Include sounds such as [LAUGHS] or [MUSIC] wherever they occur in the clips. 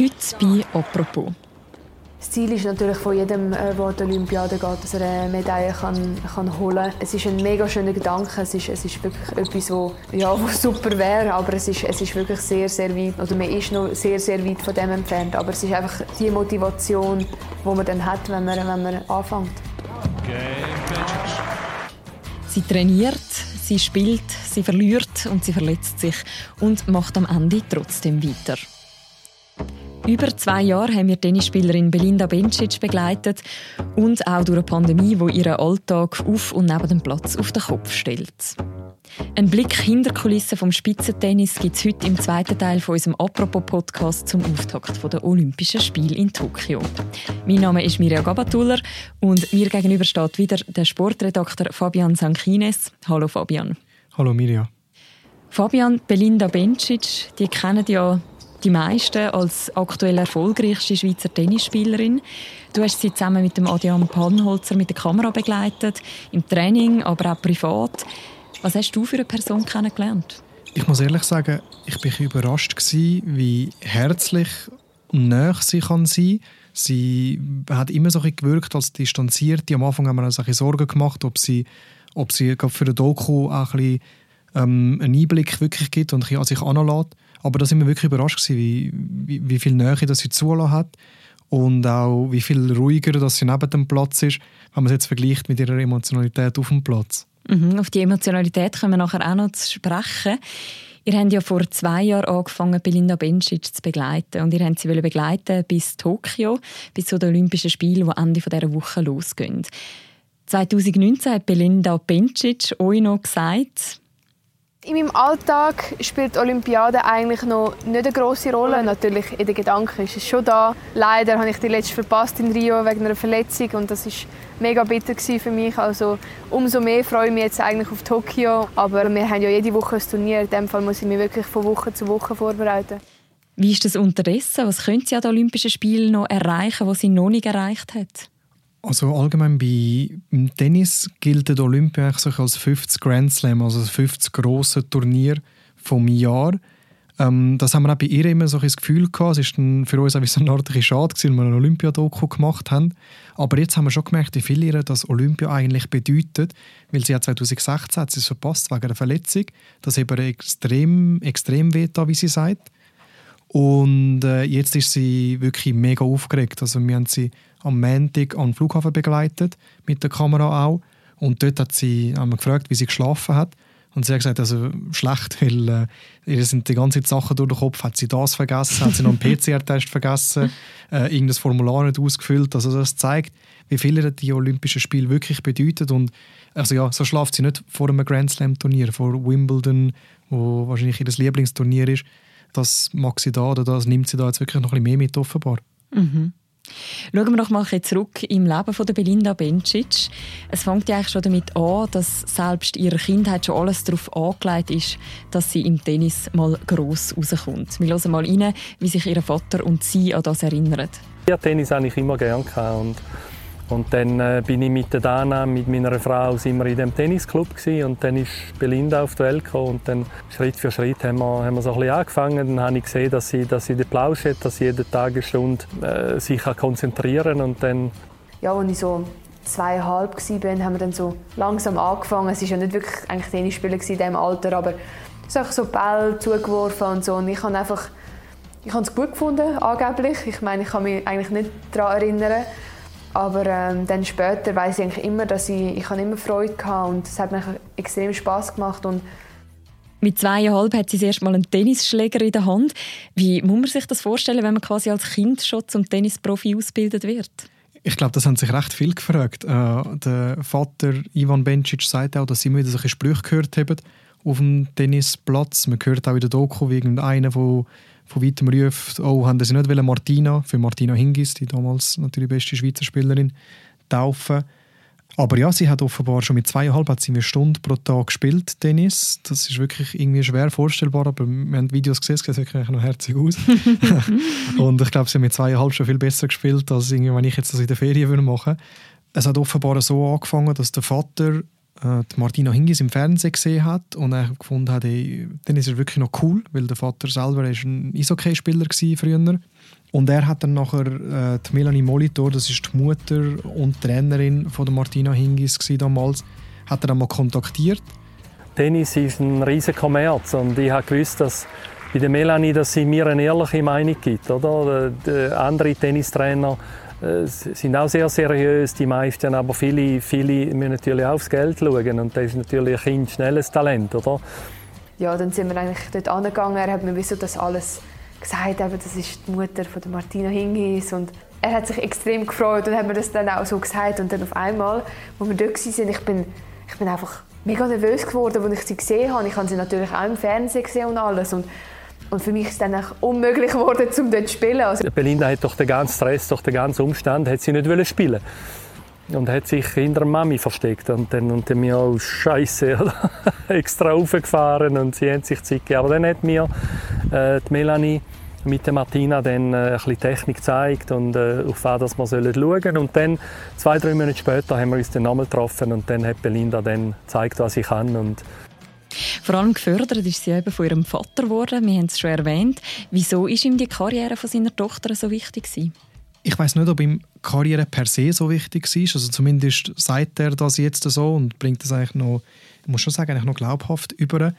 Heute bei «Apropos». Das Ziel ist natürlich von jedem, der an die Olympiade geht, dass er eine Medaille kann, kann holen kann. Es ist ein mega schöner Gedanke. Es ist, es ist wirklich etwas, wo, ja, [LAUGHS] wo super wäre, aber es ist, es ist wirklich sehr, sehr weit, oder man ist noch sehr, sehr weit von dem entfernt. Aber es ist einfach die Motivation, die man dann hat, wenn man, wenn man anfängt. Sie trainiert, sie spielt, sie verliert und sie verletzt sich und macht am Ende trotzdem weiter. Über zwei Jahre haben wir Tennisspielerin Belinda Bencic begleitet und auch durch eine Pandemie, die ihren Alltag auf und neben dem Platz auf den Kopf stellt. Ein Blick hinter Kulissen vom Spitzentennis gibt es heute im zweiten Teil von unserem Apropos-Podcast zum Auftakt der Olympischen Spiele in Tokio. Mein Name ist Mirja Gabatuller und mir gegenüber steht wieder der Sportredakteur Fabian Sankines. Hallo Fabian. Hallo Mirja. Fabian, Belinda Bencic, die kennen ja die meisten als aktuell erfolgreichste Schweizer Tennisspielerin. Du hast sie zusammen mit dem Adrian Pannholzer mit der Kamera begleitet, im Training, aber auch privat. Was hast du für eine Person kennengelernt? Ich muss ehrlich sagen, ich war überrascht wie herzlich und nah sie kann sein. Sie hat immer so gewirkt als distanziert. Am Anfang haben wir uns ein Sorgen gemacht, ob sie, ob sie für den Doku auch ein bisschen, ähm, einen Einblick wirklich gibt und an sich anlässt. Aber da sind wir wirklich überrascht wie, wie, wie viel Nähe dass sie zulassen hat und auch wie viel ruhiger dass sie neben dem Platz ist, wenn man es jetzt vergleicht mit ihrer Emotionalität auf dem Platz. Mhm, auf die Emotionalität können wir nachher auch noch zu sprechen. Ihr habt ja vor zwei Jahren angefangen, Belinda Bencic zu begleiten. Und ihr habt sie begleiten bis Tokio, bis zu den Olympischen Spielen, die Ende dieser Woche losgehen. 2019 hat Belinda Bencic euch noch gesagt, in meinem Alltag spielt die Olympiade eigentlich noch nicht eine große Rolle. Natürlich in den Gedanken ist es schon da. Leider habe ich die letzte verpasst in Rio wegen einer Verletzung und das ist mega bitter für mich. Also umso mehr freue ich mich jetzt eigentlich auf Tokio. Aber wir haben ja jede Woche ein Turnier. In dem Fall muss ich mich wirklich von Woche zu Woche vorbereiten. Wie ist das unterdessen? Was können Sie an den Olympischen Spielen noch erreichen, was sie noch nicht erreicht hat? Also allgemein bei, Tennis gilt die Olympia eigentlich als 50 Grand Slam, also das 50 grosse Turnier vom Jahr. Ähm, das haben wir auch bei ihr immer so ein Gefühl gehabt. Es war für uns auch so eine Art schade, weil wir eine Olympiadoku gemacht haben. Aber jetzt haben wir schon gemerkt, wie viel ihr das Olympia eigentlich bedeutet, weil sie ja 2016 hat sie es verpasst wegen einer Verletzung. Das hat ihr extrem, extrem weh wie sie sagt. Und äh, jetzt ist sie wirklich mega aufgeregt. Also wir haben sie am Montag den Flughafen begleitet, mit der Kamera auch. Und dort hat sie, haben wir gefragt, wie sie geschlafen hat. Und sie hat gesagt, also schlecht, [LAUGHS] weil äh, ihr sind die ganzen Sachen durch den Kopf. Hat sie das vergessen? Hat sie noch einen [LAUGHS] PCR-Test vergessen? Äh, irgendein Formular nicht ausgefüllt? Also das zeigt, wie viel die Olympischen Spiele wirklich bedeutet. Und also ja, so schlaft sie nicht vor einem Grand Slam-Turnier, vor Wimbledon, wo wahrscheinlich ihr Lieblingsturnier ist. Das mag sie da oder das nimmt sie da jetzt wirklich noch ein bisschen mehr mit offenbar. Mhm. Schauen wir noch mal zurück im Leben von Belinda Bencic. Es fängt ja eigentlich schon damit an, dass selbst ihre Kindheit schon alles darauf angelegt ist, dass sie im Tennis mal gross rauskommt. Wir hören mal rein, wie sich ihr Vater und sie an das erinnern. Ja, Tennis habe ich immer gerne und und dann äh, bin ich mit der Dana, mit meiner Frau, wir in dem Tennisclub gewesen, und dann ist Belinda auf die Welt gekommen und dann Schritt für Schritt haben wir, haben wir so ein bisschen angefangen. Dann habe ich gesehen, dass sie, dass sie den Plausch hat, dass sie jeden Tag eine Stunde äh, sich konzentrieren und dann... Ja, als ich so zweieinhalb war, haben wir dann so langsam angefangen. Es war ja nicht wirklich eigentlich Tennisspieler in diesem Alter, aber es einfach so Bälle zugeworfen und so. Und ich habe einfach... Ich habe es gut gefunden, angeblich. Ich meine, ich kann mich eigentlich nicht daran erinnern. Aber ähm, dann später weiß ich eigentlich immer, dass ich, ich immer Freude hatte und es hat mir extrem Spaß gemacht und mit zweieinhalb hat sie erst mal einen Tennisschläger in der Hand. Wie muss man sich das vorstellen, wenn man quasi als Kind schon zum Tennisprofi ausgebildet wird? Ich glaube, das haben sich recht viel gefragt. Äh, der Vater Ivan Bencic sagt auch, dass sie immer wieder solche Sprüche gehört haben auf dem Tennisplatz. Man hört auch in der Doku, wie irgendeiner, der von weitem ruft, oh, haben sie nicht Martina, für Martina Hingis, die damals natürlich beste Schweizer Spielerin, taufen. Aber ja, sie hat offenbar schon mit zweieinhalb hat sie eine Stunde pro Tag gespielt, Tennis. Das ist wirklich irgendwie schwer vorstellbar, aber wir haben Videos gesehen, es sieht wirklich noch herzig aus. [LAUGHS] [LAUGHS] und ich glaube, sie hat mit zweieinhalb schon viel besser gespielt, als irgendwie, wenn ich jetzt das in der Ferien würde machen Es hat offenbar so angefangen, dass der Vater äh, Martina Hingis im Fernsehen gesehen hat und er gefunden hat, ey, dann ist er wirklich noch cool, weil der Vater selber ist ein Eishockey-Spieler früher. Und er hat dann nachher äh, die Melanie Molitor, das ist die Mutter und Trainerin von der Martina Hingis damals, hat er dann mal kontaktiert. Tennis ist ein riesiger Kommerz und ich habe gewusst, dass bei der Melanie, dass sie mir eine ehrliche Meinung gibt. Oder? Andere Tennistrainer äh, sind auch sehr seriös, die meisten, aber viele, viele müssen natürlich aufs Geld schauen und das ist natürlich ein Kind schnelles Talent, oder? Ja, dann sind wir eigentlich dort angegangen, er hat mir wieso das alles gesagt, eben, das ist die Mutter von Martina Hingis und er hat sich extrem gefreut und hat mir das dann auch so gesagt und dann auf einmal, wo wir dort waren, ich bin, ich bin einfach mega nervös geworden, als ich sie gesehen habe. Ich habe sie natürlich auch im Fernsehen gesehen und alles und und für mich ist es dann auch unmöglich geworden, um dort zu spielen. Also Belinda hat doch den ganzen Stress, doch den ganzen Umstand, hat sie nicht wollen spielen und hat sich hinter der Mami versteckt und dann und mir auch Scheiße [LAUGHS] extra aufgefahren und sie haben sich Zeit gegeben. Aber dann hat mir äh, die Melanie mit der Martina dann äh, ein bisschen Technik gezeigt und äh, auf was dass wir schauen sollen. Und dann, zwei, drei Monate später, haben wir uns dann nochmal getroffen und dann hat Belinda dann gezeigt, was sie kann und vor allem gefördert ist sie eben von ihrem Vater geworden. Wir haben es schon erwähnt. Wieso ist ihm die Karriere von seiner Tochter so wichtig gewesen? Ich weiß nicht, ob ihm Karriere per se so wichtig ist. Also zumindest sagt er das jetzt so und bringt das eigentlich noch, ich muss schon sagen, eigentlich noch glaubhaft über.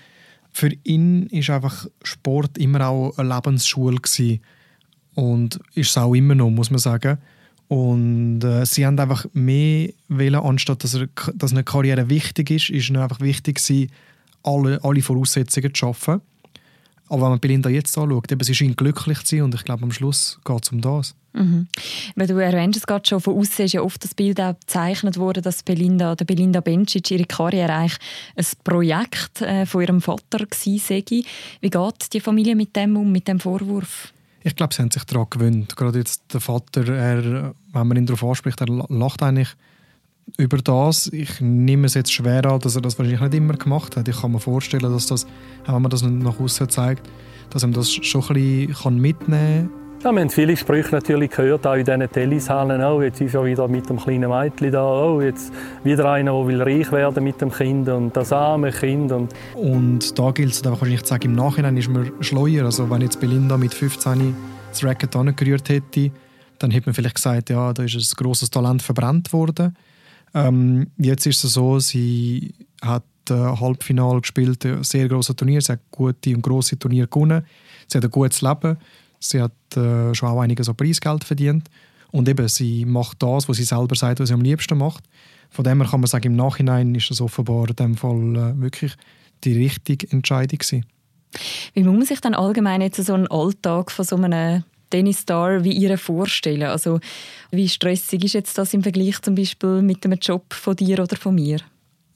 Für ihn ist einfach Sport immer auch eine Lebensschule gewesen. und ist es auch immer noch, muss man sagen. Und äh, sie haben einfach mehr wählen, anstatt dass, er, dass eine Karriere wichtig ist, ist ihnen einfach wichtig gewesen, alle, alle Voraussetzungen zu schaffen. Aber wenn man Belinda jetzt anschaut, eben, sie scheint glücklich zu sein und ich glaube, am Schluss geht es um das. Mhm. Weil du erwähnst es gerade schon, von außen ist ja oft das Bild auch gezeichnet worden, dass Belinda, der Belinda Bencic ihre Karriere eigentlich ein Projekt äh, von ihrem Vater war. Wie geht die Familie mit dem um, mit dem Vorwurf? Ich glaube, sie haben sich daran gewöhnt. Gerade jetzt der Vater, er, wenn man ihn darauf anspricht, er lacht eigentlich über das. Ich nehme es jetzt schwer an, dass er das wahrscheinlich nicht immer gemacht hat. Ich kann mir vorstellen, dass das, wenn man das nach außen zeigt, dass er das schon ein bisschen mitnehmen kann. Ja, wir haben viele Sprüche natürlich gehört, auch in diesen Tennishallen. Oh, jetzt ist er wieder mit dem kleinen Mädchen da. Oh, jetzt wieder einer, der will reich werden mit dem Kind und das arme Kind. Und, und da gilt es einfach wahrscheinlich zu sagen, im Nachhinein ist man schleuer. Also wenn jetzt Belinda mit 15 das Racket angerührt hätte, dann hätte man vielleicht gesagt, ja, da ist ein grosses Talent verbrannt worden. Ähm, jetzt ist es so, sie hat äh, Halbfinale gespielt, ein sehr grosses Turnier, sie hat gute und grosse Turniere gewonnen, sie hat ein gutes Leben, sie hat äh, schon auch einiges an Preisgeld verdient und eben, sie macht das, was sie selber sagt, was sie am liebsten macht. Von dem her kann man sagen, im Nachhinein ist das offenbar in dem Fall äh, wirklich die richtige Entscheidung gewesen. Wie muss man sich dann allgemein jetzt so einen Alltag von so einem Tennisstar wie ihr vorstellen? Also wie stressig ist jetzt das im Vergleich zum Beispiel mit einem Job von dir oder von mir?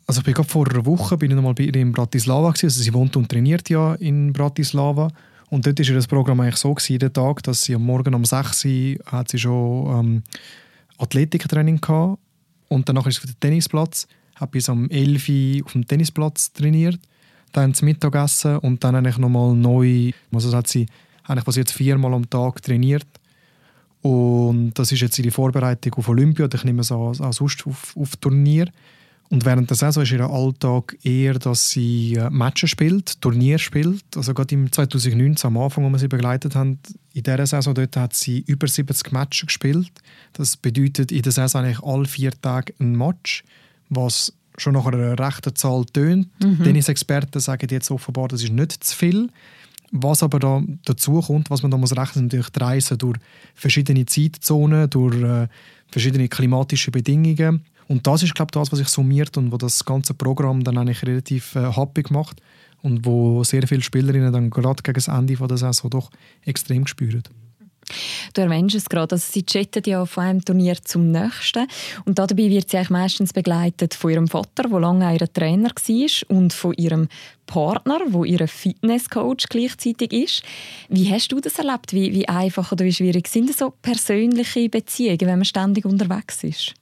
Also ich bin gerade vor einer Woche bin ich noch mal bei ihr in Bratislava gewesen. Also sie wohnt und trainiert ja in Bratislava und dort ist ihr das Programm eigentlich so jeden Tag, dass sie am Morgen um 6 Uhr hat sie schon ähm, Athletiktraining gehabt und danach ist sie auf dem Tennisplatz, hat bis um 11 Uhr auf dem Tennisplatz trainiert, dann zum Mittagessen und dann eigentlich nochmal neu, also hat sie eigentlich was jetzt viermal am Tag trainiert. Und das ist jetzt ihre Vorbereitung auf Olympia. Ich nehme es an, an sonst auf, auf Turnier. Und während der Saison ist ihr Alltag eher, dass sie äh, Matches spielt, Turnier spielt. Also gerade im 2019, am Anfang, als wir sie begleitet haben, in dieser Saison dort hat sie über 70 Matches gespielt. Das bedeutet in der Saison eigentlich alle vier Tage ein Match, was schon nach einer rechten Zahl tönt. Mhm. Tennisexperten sagen jetzt offenbar, das ist nicht zu viel. Was aber da dazu kommt, was man da muss rechnen, durch die Reisen durch verschiedene Zeitzonen, durch äh, verschiedene klimatische Bedingungen. Und das ist, glaube ich, das, was sich summiert und wo das ganze Programm dann eigentlich relativ äh, happy macht und wo sehr viele Spielerinnen dann gerade gegen das Ende der Saison doch extrem spüren. Du erwähnst es gerade, also sie chatten ja von einem Turnier zum nächsten und dabei wird sie eigentlich meistens begleitet von ihrem Vater, der lange ihr Trainer war und von ihrem Partner, wo ihr Fitnesscoach gleichzeitig ist. Wie hast du das erlebt? Wie, wie einfach oder wie schwierig sind das so persönliche Beziehungen, wenn man ständig unterwegs ist?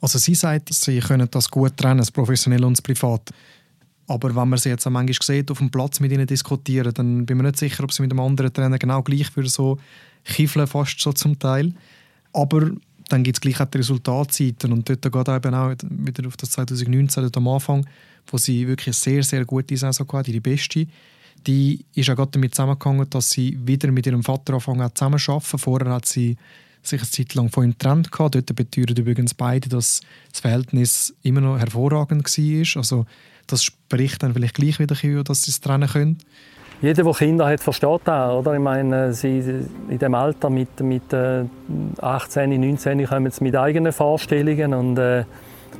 Also sie sagt, sie können das gut trennen, das Professionelle und das Private. Aber wenn man sie jetzt manchmal sieht, auf dem Platz mit ihnen diskutieren, dann bin ich mir nicht sicher, ob sie mit einem anderen Trainer genau gleich für so kiffeln, fast so zum Teil. Aber dann gibt es gleich auch die Resultatseiten und dort geht eben auch wieder auf das 2019 dort am Anfang, wo sie wirklich eine sehr, sehr gute Saison hatte, die beste, die ist auch gerade damit zusammengegangen, dass sie wieder mit ihrem Vater angefangen hat zusammenzuarbeiten. Vorher hat sie sich eine Zeit lang von ihm getrennt. Dort beteuern übrigens beide, dass das Verhältnis immer noch hervorragend war. Also das spricht dann vielleicht gleich wieder, dass sie es trennen können. Jeder, der Kinder hat, versteht das. Oder? Ich meine, sie in dem Alter mit, mit 18, äh, 19 kommen sie mit eigenen Vorstellungen und äh,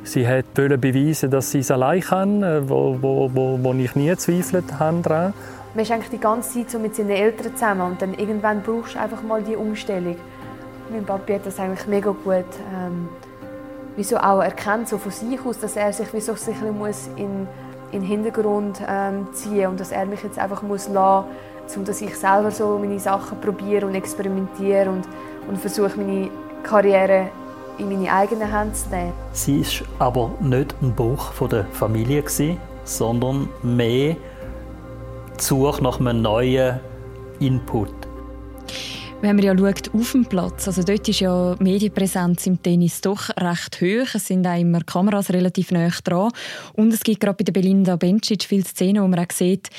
sie hat beweisen, dass sie es allein kann, äh, wo, wo, wo, wo ich nie gezweifelt habe daran. Man ist eigentlich die ganze Zeit so mit seinen Eltern zusammen und dann irgendwann brauchst du einfach mal die Umstellung. Mein Papi hat das eigentlich mega gut ähm, wieso auch erkennt so von sich aus, dass er sich wieso sich muss in in den Hintergrund ähm, ziehen und dass er mich jetzt einfach muss lassen, um dass ich selber so meine Sachen probiere und experimentiere und, und versuche meine Karriere in meine eigenen Hände zu nehmen. Sie war aber nicht ein Buch von der Familie sondern mehr die Suche nach einem neuen Input. Wenn man ja schaut auf dem Platz, also dort ist ja die Medienpräsenz im Tennis doch recht hoch. Es sind auch immer Kameras relativ nah dran. Und es gibt gerade bei der Belinda Bencic viele Szenen, wo man auch sieht,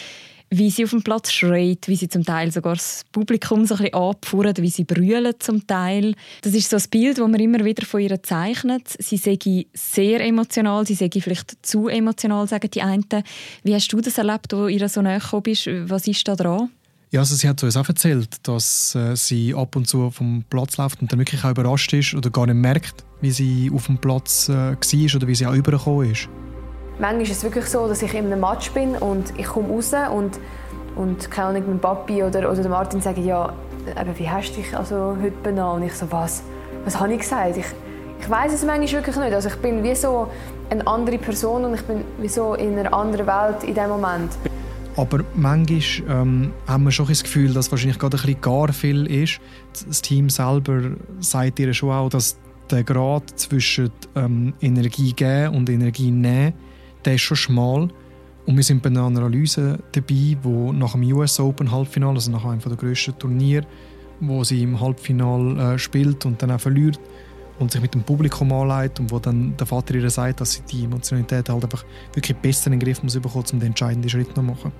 wie sie auf dem Platz schreit, wie sie zum Teil sogar das Publikum so ein bisschen wie sie brüllen zum Teil. Das ist so ein Bild, das man immer wieder von ihr zeichnet. Sie sei sehr emotional, sie sei vielleicht zu emotional, sagen die einen. Wie hast du das erlebt, wo ihr so nahe bist? Was ist da dran? Ja, also sie hat uns auch erzählt, dass äh, sie ab und zu vom Platz läuft und dann wirklich auch überrascht ist oder gar nicht merkt, wie sie auf dem Platz äh, war oder wie sie auch übergekommen ist. Manchmal ist es wirklich so, dass ich in einem Match bin und ich komme raus und, und keine Ahnung, mein Papi oder, oder Martin sagen, ja, aber wie hast du dich also heute benommen? Und ich so, was? Was habe ich gesagt? Ich, ich weiß es manchmal wirklich nicht. Also ich bin wie so eine andere Person und ich bin wie so in einer anderen Welt in dem Moment. Aber manchmal ähm, haben wir schon das Gefühl, dass wahrscheinlich gerade ein bisschen gar viel ist. Das Team selber sagt ihr schon auch, dass der Grad zwischen ähm, Energie geben und Energie nehmen, der ist schon schmal. Und wir sind bei einer Analyse dabei, wo nach dem US Open Halbfinale, also nach einem der grössten Turniere, wo sie im Halbfinale äh, spielt und dann auch verliert und sich mit dem Publikum anlegt und wo dann der Vater ihr sagt, dass sie die Emotionalität halt einfach wirklich besser in den Griff muss bekommen, um den entscheidenden Schritt zu machen.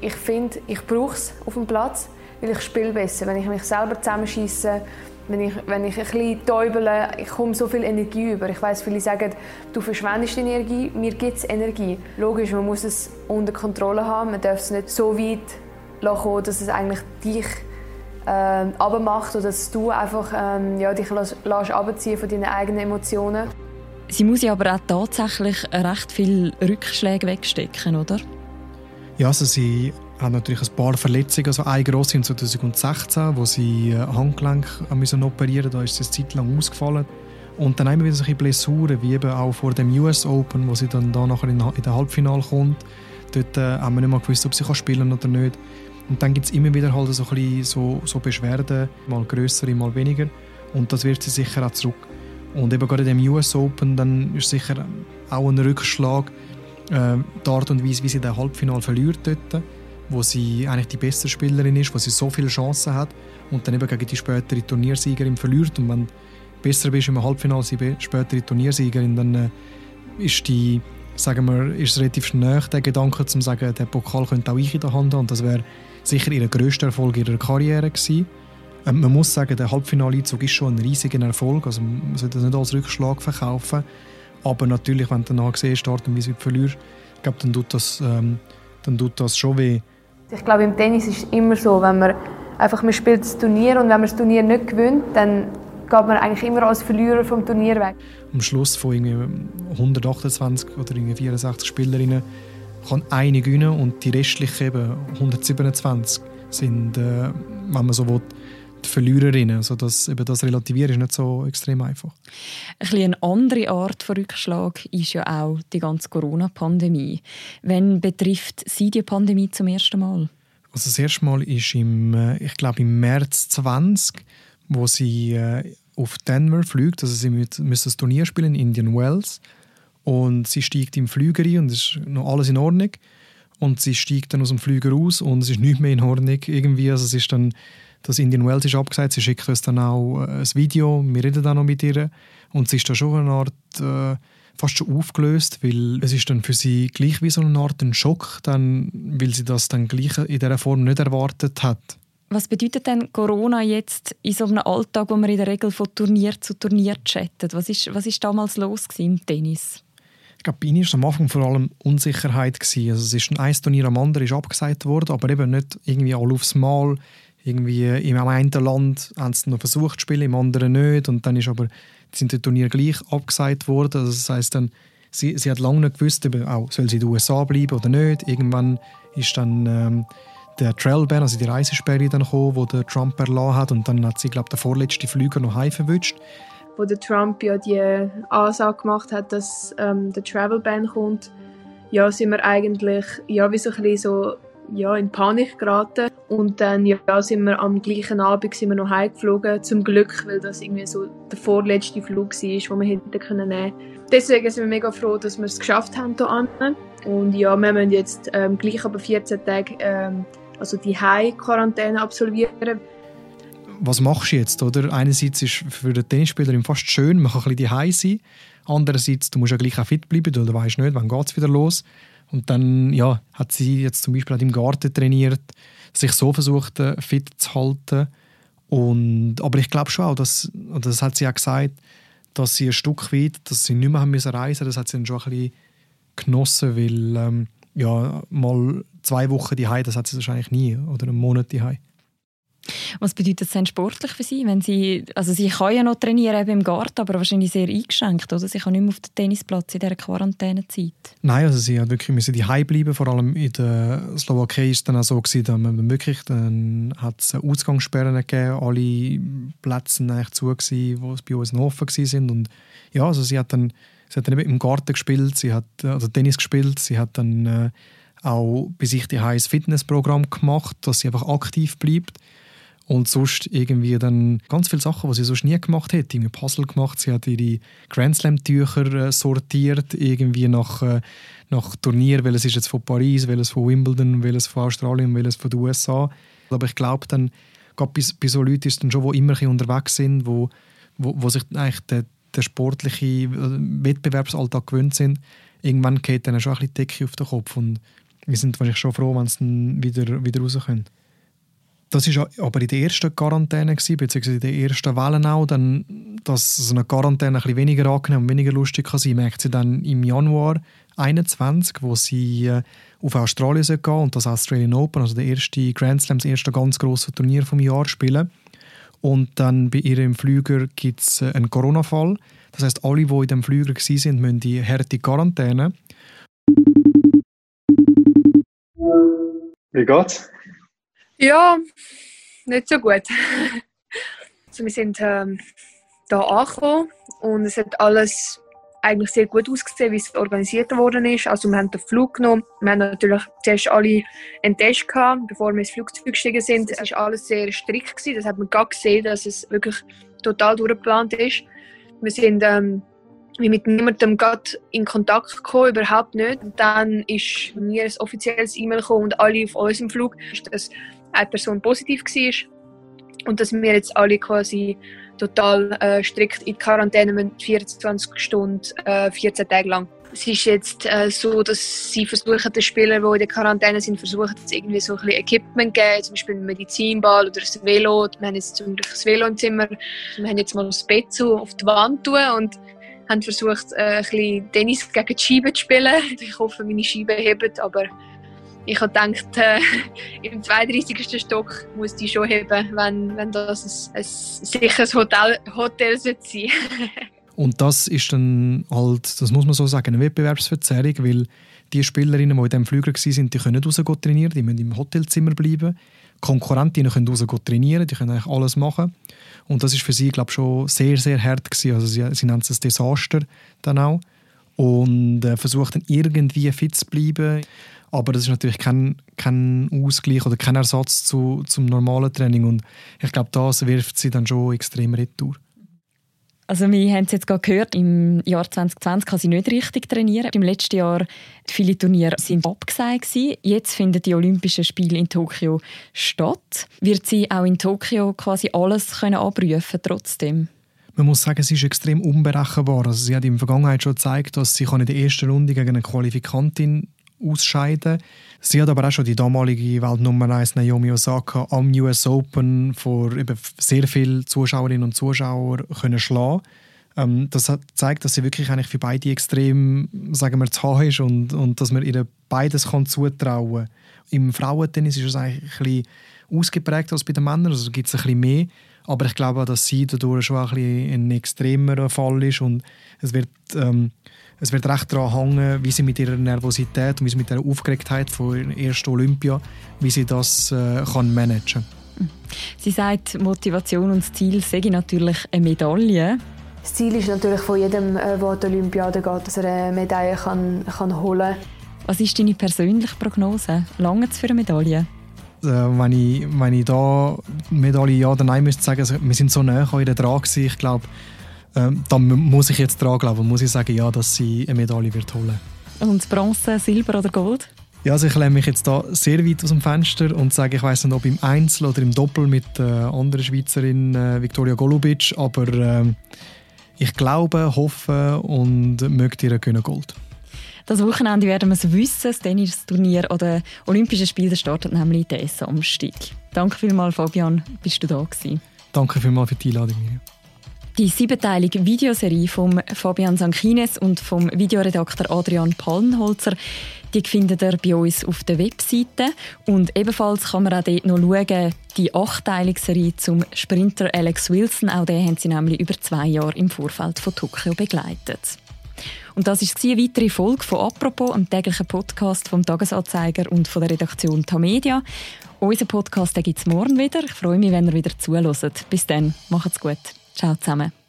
Ich finde, ich brauche es auf dem Platz, weil ich spiele besser. Wenn ich mich selber zusammenschieße, wenn ich, wenn ich ein bisschen täubele, ich komme so viel Energie über. Ich weiß, viele sagen, du verschwendest Energie, mir gibt es Energie. Logisch, man muss es unter Kontrolle haben, man darf es nicht so weit kommen, dass es eigentlich dich äh, abmacht oder dass du einfach ähm, ja, dich lässt, lässt von deinen eigenen Emotionen. Sie muss ja aber auch tatsächlich recht viele Rückschläge wegstecken, oder? Ja, also sie hat natürlich ein paar Verletzungen. Also eine grosse in 2016, wo sie äh, Handgelenk müssen operieren musste. Da ist sie eine Zeit lang ausgefallen. Und dann immer wieder solche Blessuren, wie eben auch vor dem US Open, wo sie dann da nachher in, in den Halbfinale kommt. Dort äh, haben wir nicht mal gewusst, ob sie spielen kann oder nicht. Und dann gibt es immer wieder halt so, ein so, so Beschwerden, mal größere, mal weniger. Und das wird sie sicher auch zurück. Und eben gerade in dem US Open, dann ist sicher auch ein Rückschlag, äh, die Art und Weise, wie sie den Halbfinale verliert dort, wo sie eigentlich die beste Spielerin ist, wo sie so viele Chancen hat und dann eben gegen die spätere Turniersiegerin verliert. Und wenn du besser bist im Halbfinale als die spätere Turniersiegerin, dann äh, ist die sagen wir, ist es relativ schnell der Gedanke, zu sagen, der Pokal könnte auch ich in der Hand haben. Und das wäre sicher ihr grösster Erfolg ihrer Karriere gewesen. Ähm, man muss sagen, der Halbfinaleinzug ist schon ein riesiger Erfolg. Also man sollte das nicht als Rückschlag verkaufen. Aber natürlich, wenn du danach siehst, Art und Weise, wie du verlierst, glaube, dann tut das, ähm, dann tut das schon weh. Ich glaube, im Tennis ist es immer so, wenn man einfach man spielt das Turnier und wenn man das Turnier nicht gewinnt, dann geht man eigentlich immer als Verlierer vom Turnier weg. Am Schluss von irgendwie 128 oder irgendwie 64 Spielerinnen kann eine gewinnen und die restlichen eben 127 sind, äh, wenn man so will, die Verliererinnen. Also das, eben das Relativieren ist nicht so extrem einfach. Ein eine andere Art von Rückschlag ist ja auch die ganze Corona-Pandemie. Wann betrifft Sie die Pandemie zum ersten Mal? Also das erste Mal ist im, äh, ich glaube im März 20, wo sie äh, auf Denver fliegt. Also sie müssen das Turnier spielen in Indian Wells. Und sie steigt im Flüger ein und es ist noch alles in Ordnung. Und sie steigt dann aus dem Flüger raus und es ist nicht mehr in Ordnung irgendwie. Also es ist dann das Indian Wells ist abgesagt. Sie schickt uns dann auch äh, ein Video, wir reden dann noch mit ihr und sie ist da schon eine Art äh, fast schon aufgelöst, weil es ist dann für sie gleich wie so eine Art ein Schock, dann, weil sie das dann gleich in dieser Form nicht erwartet hat. Was bedeutet denn Corona jetzt in so einem Alltag, wo man in der Regel von Turnier zu Turnier chattet? Was ist, was ist damals los im Tennis? Ich glaube, bei ihnen war am Anfang vor allem Unsicherheit. Gewesen. Also es ist ein, ein Turnier am anderen ist abgesagt worden, aber eben nicht irgendwie alle aufs Mal. Irgendwie im einen Land haben sie noch versucht zu spielen, im anderen nicht. Und dann ist aber sind die Turnier gleich abgesagt worden. Also das heißt dann, sie, sie hat lange nicht gewusst, eben auch, soll sie in den USA bleiben oder nicht. Irgendwann ist dann ähm, der Trail-Ban, also die Reisesperre, dann gekommen, wo der Trump erlassen hat. Und dann hat sie, glaube der vorletzte Flüger noch heim verwünscht. Wo der Trump ja die Ansage gemacht hat, dass ähm, der Travel-Ban kommt, ja, sind wir eigentlich ja, wie so ein bisschen so ja, in Panik geraten. Und dann ja, sind wir am gleichen Abend sind wir noch heimgeflogen, zum Glück, weil das irgendwie so der vorletzte Flug war, den wir hätten können nehmen Deswegen sind wir mega froh, dass wir es geschafft haben hier Und ja, wir müssen jetzt ähm, gleich aber 14 Tage ähm, also die Heim-Quarantäne absolvieren. Was machst du jetzt? Oder? Einerseits ist für den Tennisspieler fast schön, man kann ein bisschen sein. Andererseits, du musst ja gleich auch fit bleiben, weil du weißt nicht, wann geht es wieder los. Und dann ja, hat sie jetzt zum Beispiel im Garten trainiert, sich so versucht, äh, fit zu halten. Und, aber ich glaube schon auch, dass, und das hat sie auch gesagt, dass sie ein Stück weit, dass sie nicht mehr haben müssen reisen das hat sie dann schon ein bisschen genossen, weil ähm, ja, mal zwei Wochen die das hat sie wahrscheinlich nie, oder einen Monat die was bedeutet das denn sportlich für Sie? Wenn Sie, also Sie kann ja noch trainieren eben im Garten, aber wahrscheinlich sehr eingeschränkt, oder? Sie kann nicht mehr auf den Tennisplatz in dieser Quarantänezeit. Nein, also sie hat wirklich müssen die bleiben. Vor allem in der Slowakei es dann auch so gewesen, dass man wirklich dann hat es Ausgangssperren gegeben, alle Plätze eigentlich zu gewesen, wo es bei uns noch offen sind und ja, also sie hat dann sie hat dann im Garten gespielt, sie hat also Tennis gespielt, sie hat dann äh, auch bei sich die ein Fitnessprogramm gemacht, dass sie einfach aktiv bleibt und sonst irgendwie dann ganz viele Sachen, die sie sonst nie gemacht hat. Irgendwie Puzzle gemacht, sie hat ihre Grand Slam-Tücher äh, sortiert, irgendwie nach, äh, nach Turnier, welches ist jetzt von Paris, welches von Wimbledon, welches von Australien, welches von den USA. Aber ich glaube dann, gerade bei, bei so Leuten ist es dann schon, die immer unterwegs sind, wo, wo, wo sich eigentlich der, der sportliche äh, Wettbewerbsalltag gewöhnt sind, irgendwann geht dann schon ein bisschen Decke auf den Kopf und wir sind wahrscheinlich schon froh, wenn sie wieder, wieder raus können. Das war aber in der ersten Quarantäne, beziehungsweise in der ersten Welle auch. Dann, dass so eine Quarantäne ein bisschen weniger angenehm und weniger lustig kann sein, merkt sie dann im Januar 2021, wo sie äh, auf Australien gehen und das Australian Open, also der erste Grand Slam, das erste ganz grosse Turnier vom Jahr spielen. Und dann bei ihrem Flüger gibt es äh, einen Corona-Fall. Das heißt, alle, die in dem Flüger waren, müssen die harte Quarantäne. Wie geht's? Ja, nicht so gut. [LAUGHS] also wir sind ähm, da angekommen und es hat alles eigentlich sehr gut ausgesehen, wie es organisiert worden ist. Also wir haben den Flug genommen. Wir haben natürlich zuerst alle einen Test gehabt, bevor wir ins Flugzeug gestiegen sind. Es war alles sehr strikt. Das hat man gar gesehen, dass es wirklich total durchgeplant ist. Wir sind ähm, wie mit niemandem in Kontakt gekommen, überhaupt nicht. Und dann ist mir ein offizielles E-Mail gekommen und alle auf unserem Flug, dass eine Person positiv war und dass wir jetzt alle quasi total äh, strikt in Quarantäne mit 24 Stunden, äh, 14 Tage lang. Es ist jetzt äh, so, dass sie versuchen, den Spielern, die in der Quarantäne sind, versuchen, jetzt irgendwie so ein bisschen Equipment zu geben, zum Beispiel ein Medizinball oder ein Velo. Wir haben jetzt zum Beispiel das Velo im Zimmer. Wir haben jetzt mal das Bett so auf die Wand tun und haben versucht, äh, ein bisschen Tennis gegen die Scheibe zu spielen. Ich hoffe, meine Scheibe hebt, aber ich habe gedacht, äh, [LAUGHS] im 32. Stock muss die schon heben, wenn, wenn das ein, ein sicheres Hotel, Hotel sein [LAUGHS] Und das ist dann halt, das muss man so sagen, eine Wettbewerbsverzerrung, weil die Spielerinnen, die in diesem Flüger waren, die können nicht raus trainieren, die müssen im Hotelzimmer bleiben. Konkurrentinnen können raus trainieren, die können eigentlich alles machen. Und das ist für sie, glaube ich, schon sehr, sehr hart gewesen. Also sie, sie nennen es ein Desaster dann auch. Und äh, versucht dann irgendwie fit zu bleiben. Aber das ist natürlich kein, kein Ausgleich oder kein Ersatz zu, zum normalen Training. Und ich glaube, das wirft sie dann schon extrem retour. Also wir haben es jetzt gerade gehört, im Jahr 2020 kann sie nicht richtig trainieren. Im letzten Jahr viele Turniere sind abgesagt Jetzt finden die Olympischen Spiele in Tokio statt. Wird sie auch in Tokio quasi alles können abrufen trotzdem? Man muss sagen, sie ist extrem unberechenbar. Also sie hat in der Vergangenheit schon gezeigt, dass sie in der ersten Runde gegen eine Qualifikantin ausscheiden. Sie hat aber auch schon die damalige Weltnummer 1 Naomi Osaka am US Open vor eben sehr vielen Zuschauerinnen und Zuschauern können schlagen ähm, Das hat zeigt, dass sie wirklich eigentlich für beide extrem sagen wir, zu ist und, und dass man ihr beides kann zutrauen kann. Im Frauentennis ist es eigentlich ein bisschen ausgeprägt als bei den Männern, also gibt es ein bisschen mehr. Aber ich glaube, dass sie dadurch schon ein, ein extremerer Fall ist und es wird ähm, es wird recht daran hängen, wie sie mit ihrer Nervosität und wie sie mit der Aufgeregtheit von der ersten Olympia, wie sie das äh, kann managen Sie sagt, Motivation und das Ziel seien natürlich eine Medaille. Das Ziel ist natürlich von jedem, der an die Olympiade geht, dass er eine Medaille kann, kann holen kann. Was ist deine persönliche Prognose? Lange für eine Medaille? Äh, wenn, ich, wenn ich da Medaille ja oder nein müsste sagen, also wir sind so nah an ihr dran gewesen, ich glaube, ähm, dann muss ich jetzt dran glauben, muss ich sagen, ja, dass sie eine Medaille wird holen. Und Bronze, Silber oder Gold? Ja, also ich lehne mich jetzt da sehr weit aus dem Fenster und sage, ich weiß nicht, ob im Einzel oder im Doppel mit der äh, anderen Schweizerin äh, Viktoria Golubic, aber äh, ich glaube, hoffe und möchte ihr gönnen Gold. Das Wochenende werden wir es wissen. Das Tennisturnier oder Olympische Spiele startet nämlich diesen Samstag. Danke vielmals, Fabian, bist du da gewesen. Danke vielmals für die Einladung. Miriam. Die siebenteilige Videoserie von Fabian Sankines und vom Videoredakteur Adrian Pallenholzer, die findet ihr bei uns auf der Webseite. Und ebenfalls kann man auch dort noch schauen, die achteilige Serie zum Sprinter Alex Wilson. Auch den haben sie nämlich über zwei Jahre im Vorfeld von Tokio begleitet. Und das ist eine weitere Folge von «Apropos», einem täglichen Podcast vom «Tagesanzeiger» und von der Redaktion Tamedia. Unser Podcast gibt es morgen wieder. Ich freue mich, wenn ihr wieder zuhört. Bis dann, macht's gut. Ciao zusammen.